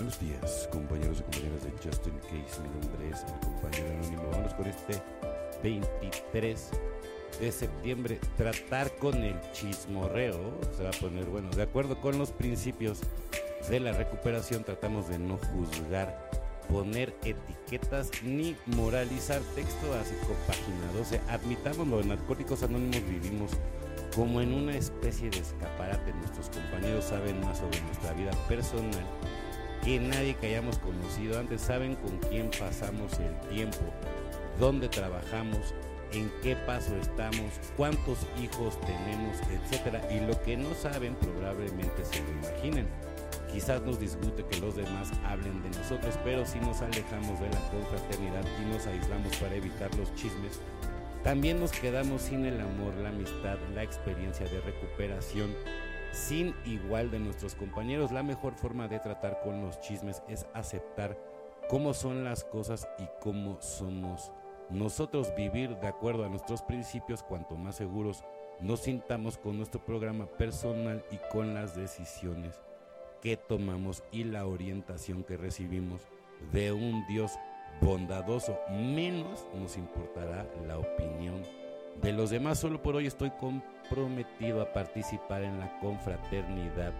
Buenos días, compañeros y compañeras de Justin Case. Mi nombre es el compañero anónimo. Vamos con este 23 de septiembre. Tratar con el chismorreo se va a poner bueno. De acuerdo con los principios de la recuperación, tratamos de no juzgar, poner etiquetas ni moralizar. Texto básico, página 12. Admitámoslo, en Alcohólicos Anónimos vivimos como en una especie de escaparate. Nuestros compañeros saben más sobre nuestra vida personal que nadie que hayamos conocido antes saben con quién pasamos el tiempo, dónde trabajamos, en qué paso estamos, cuántos hijos tenemos, etcétera, y lo que no saben probablemente se lo imaginen. Quizás nos disgute que los demás hablen de nosotros, pero si nos alejamos de la confraternidad y nos aislamos para evitar los chismes, también nos quedamos sin el amor, la amistad, la experiencia de recuperación sin igual de nuestros compañeros. La mejor forma de tratar con los chismes es aceptar cómo son las cosas y cómo somos nosotros vivir de acuerdo a nuestros principios, cuanto más seguros nos sintamos con nuestro programa personal y con las decisiones que tomamos y la orientación que recibimos de un Dios bondadoso, menos nos importará la opinión de los demás. Solo por hoy estoy comprometido a participar en la confraternidad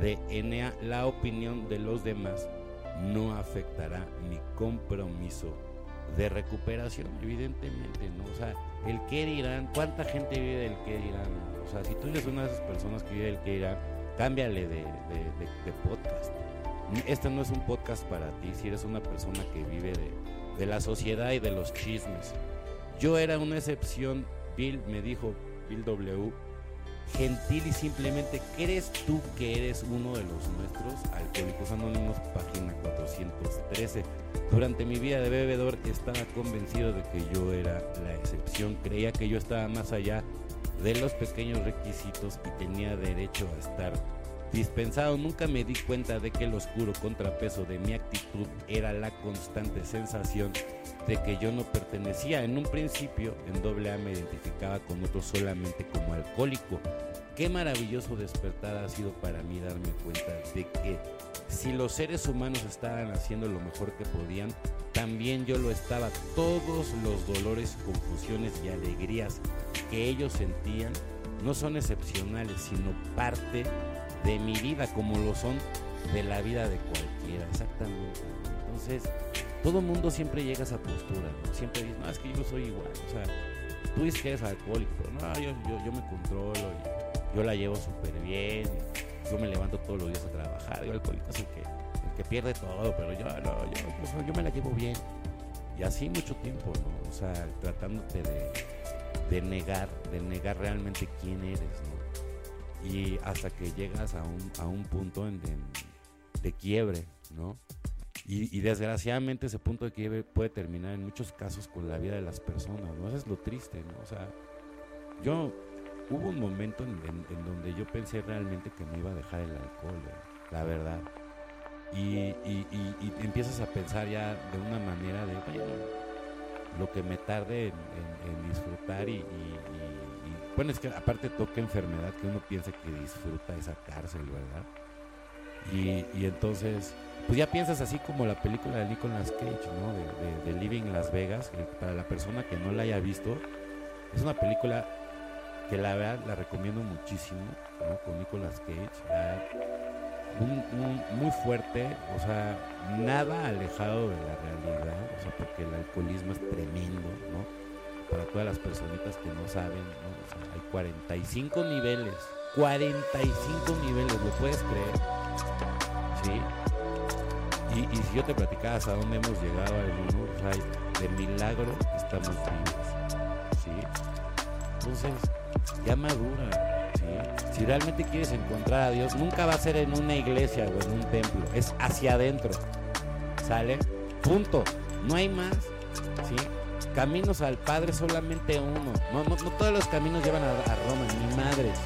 de Enea. La opinión de los demás no afectará mi compromiso de recuperación, evidentemente, ¿no? O sea, el que dirán, ¿cuánta gente vive del que dirán? O sea, si tú eres una de esas personas que vive del que dirán, cámbiale de, de, podcast. Este no es un podcast para ti si eres una persona que vive de, de la sociedad y de los chismes. Yo era una excepción, Bill me dijo, Bill W, gentil y simplemente, ¿crees tú que eres uno de los nuestros? Alcohólicos Anónimos, página 413. Durante mi vida de bebedor estaba convencido de que yo era la excepción, creía que yo estaba más allá de los pequeños requisitos y tenía derecho a estar dispensado. Nunca me di cuenta de que el oscuro contrapeso de mi actitud era la constante sensación de que yo no pertenecía. En un principio, en doble A me identificaba con otro solamente como alcohólico. Qué maravilloso despertar ha sido para mí darme cuenta de que si los seres humanos estaban haciendo lo mejor que podían, también yo lo estaba. Todos los dolores, confusiones y alegrías que ellos sentían no son excepcionales, sino parte de mi vida, como lo son de la vida de cualquiera, exactamente. Entonces, todo mundo siempre llega a esa postura, siempre dice, no, es que yo soy igual, o sea, tú dices que eres alcohólico, pero no, yo, yo, me controlo, yo la llevo súper bien, yo me levanto todos los días a trabajar, yo alcohólico es el que, pierde todo, pero yo, no, yo, yo, me la llevo bien. Y así mucho tiempo, ¿no? O sea, tratándote de, de negar, de negar realmente quién eres, ¿no? Y hasta que llegas a un, a un punto en, de quiebre, ¿no? Y, desgraciadamente ese punto de quiebre puede terminar en muchos casos con la vida de las personas, ¿no? Eso es lo triste, ¿no? O sea, yo hubo un momento en, donde yo pensé realmente que me iba a dejar el alcohol, la verdad. Y, empiezas a pensar ya de una manera de, lo que me tarde en, disfrutar y, bueno, es que aparte toca enfermedad que uno piensa que disfruta esa cárcel, ¿verdad? Y, entonces, pues ya piensas así como la película de Nicolas Cage, ¿no? De, de, Living Las Vegas, que para la persona que no la haya visto, es una película que la verdad la recomiendo muchísimo, ¿no? Con Nicolas Cage, muy fuerte, o sea, nada alejado de la realidad, o sea, porque el alcoholismo es tremendo, ¿no? Para todas las personitas que no saben. O sea, hay 45 niveles, 45 niveles, ¿lo puedes creer? Y, si yo te platicaba hasta dónde hemos llegado al mundo, de milagro estamos vivos, ¿sí? Entonces, ya madura, ¿sí? Si realmente quieres encontrar a Dios, nunca va a ser en una iglesia o en un templo, es hacia adentro, ¿sale? Punto, no hay más, ¿sí? Caminos al Padre solamente uno, no, no, todos los caminos llevan a, Roma, ni madres.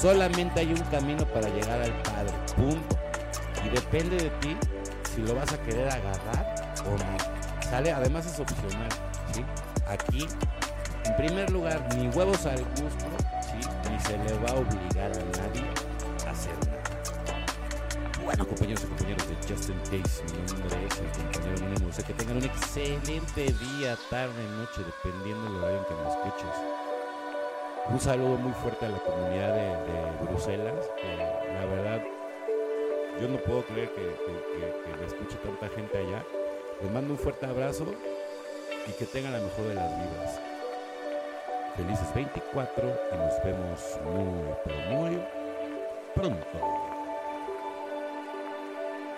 Solamente hay un camino para llegar al Padre, punto. Y depende de ti si lo vas a querer agarrar o no. ¿Sale? Además es opcional, ¿sí? Aquí, en primer lugar, ni huevos al gusto, ¿sí? Ni se le va a obligar a nadie a hacer nada. Bueno, compañeros y compañeros de Justin Case, mi nombre es el compañero anónimo. O que tengan un excelente día, tarde, noche, dependiendo del horario en que me escuches. Un saludo muy fuerte a la comunidad de, Bruselas, la verdad yo no puedo creer que, me escuche tanta gente allá. Les mando un fuerte abrazo y que tengan la mejor de las vidas. Felices 24 y nos vemos muy, muy pronto.